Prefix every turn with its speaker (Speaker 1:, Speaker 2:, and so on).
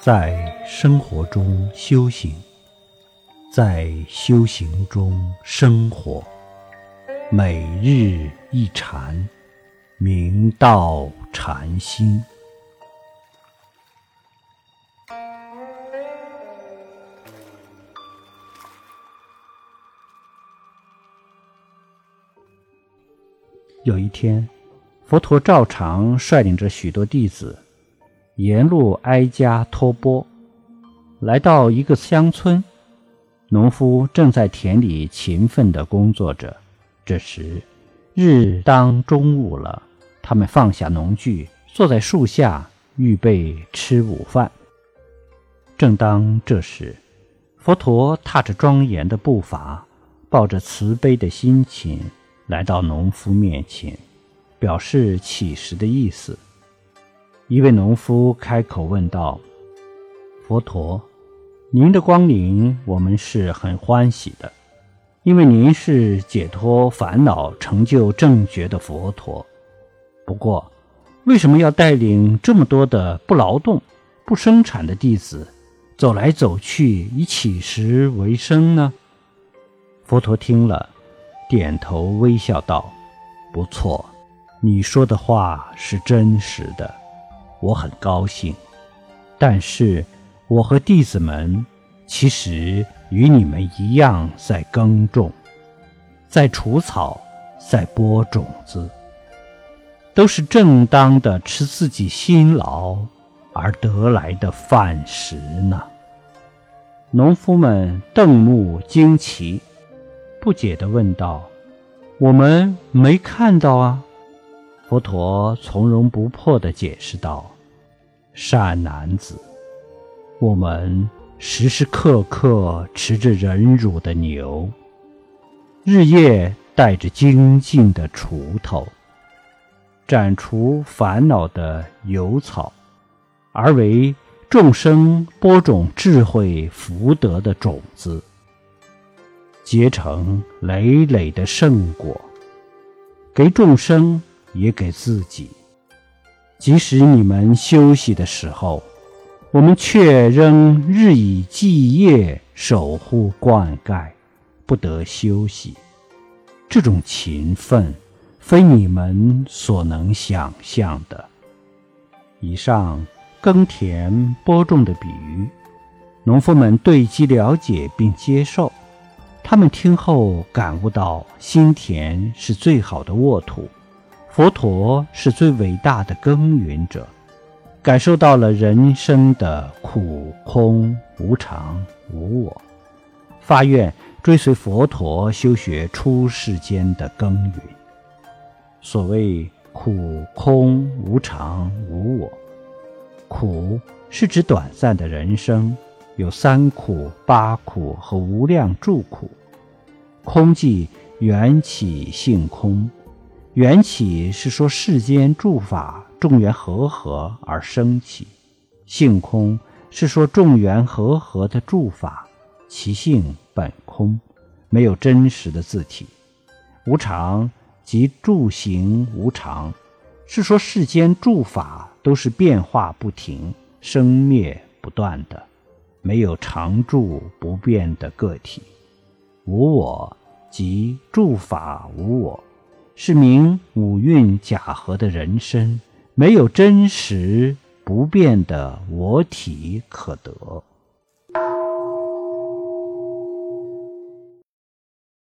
Speaker 1: 在生活中修行，在修行中生活，每日一禅，明道禅心。有一天，佛陀照常率领着许多弟子。沿路挨家托钵，来到一个乡村，农夫正在田里勤奋地工作着。这时，日当中午了，他们放下农具，坐在树下预备吃午饭。正当这时，佛陀踏着庄严的步伐，抱着慈悲的心情，来到农夫面前，表示乞食的意思。一位农夫开口问道：“佛陀，您的光临，我们是很欢喜的，因为您是解脱烦恼、成就正觉的佛陀。不过，为什么要带领这么多的不劳动、不生产的弟子，走来走去以乞食为生呢？”佛陀听了，点头微笑道：“不错，你说的话是真实的。”我很高兴，但是我和弟子们其实与你们一样，在耕种，在除草，在播种子，都是正当的吃自己辛劳而得来的饭食呢。农夫们瞪目惊奇，不解地问道：“我们没看到啊？”佛陀从容不迫地解释道：“善男子，我们时时刻刻持着忍辱的牛，日夜带着精进的锄头，斩除烦恼的油草，而为众生播种智慧福德的种子，结成累累的圣果，给众生。”也给自己。即使你们休息的时候，我们却仍日以继夜守护灌溉，不得休息。这种勤奋，非你们所能想象的。以上耕田播种的比喻，农夫们对其了解并接受。他们听后感悟到，心田是最好的沃土。佛陀是最伟大的耕耘者，感受到了人生的苦、空、无常、无我，发愿追随佛陀修学出世间的耕耘。所谓苦、空、无常、无我，苦是指短暂的人生，有三苦、八苦和无量住苦；空即缘起性空。缘起是说世间诸法众缘和合而生起，性空是说众缘和合的诸法其性本空，没有真实的自体。无常即住行无常，是说世间诸法都是变化不停、生灭不断的，没有常住不变的个体。无我即诸法无我。是名五蕴假合的人身，没有真实不变的我体可得。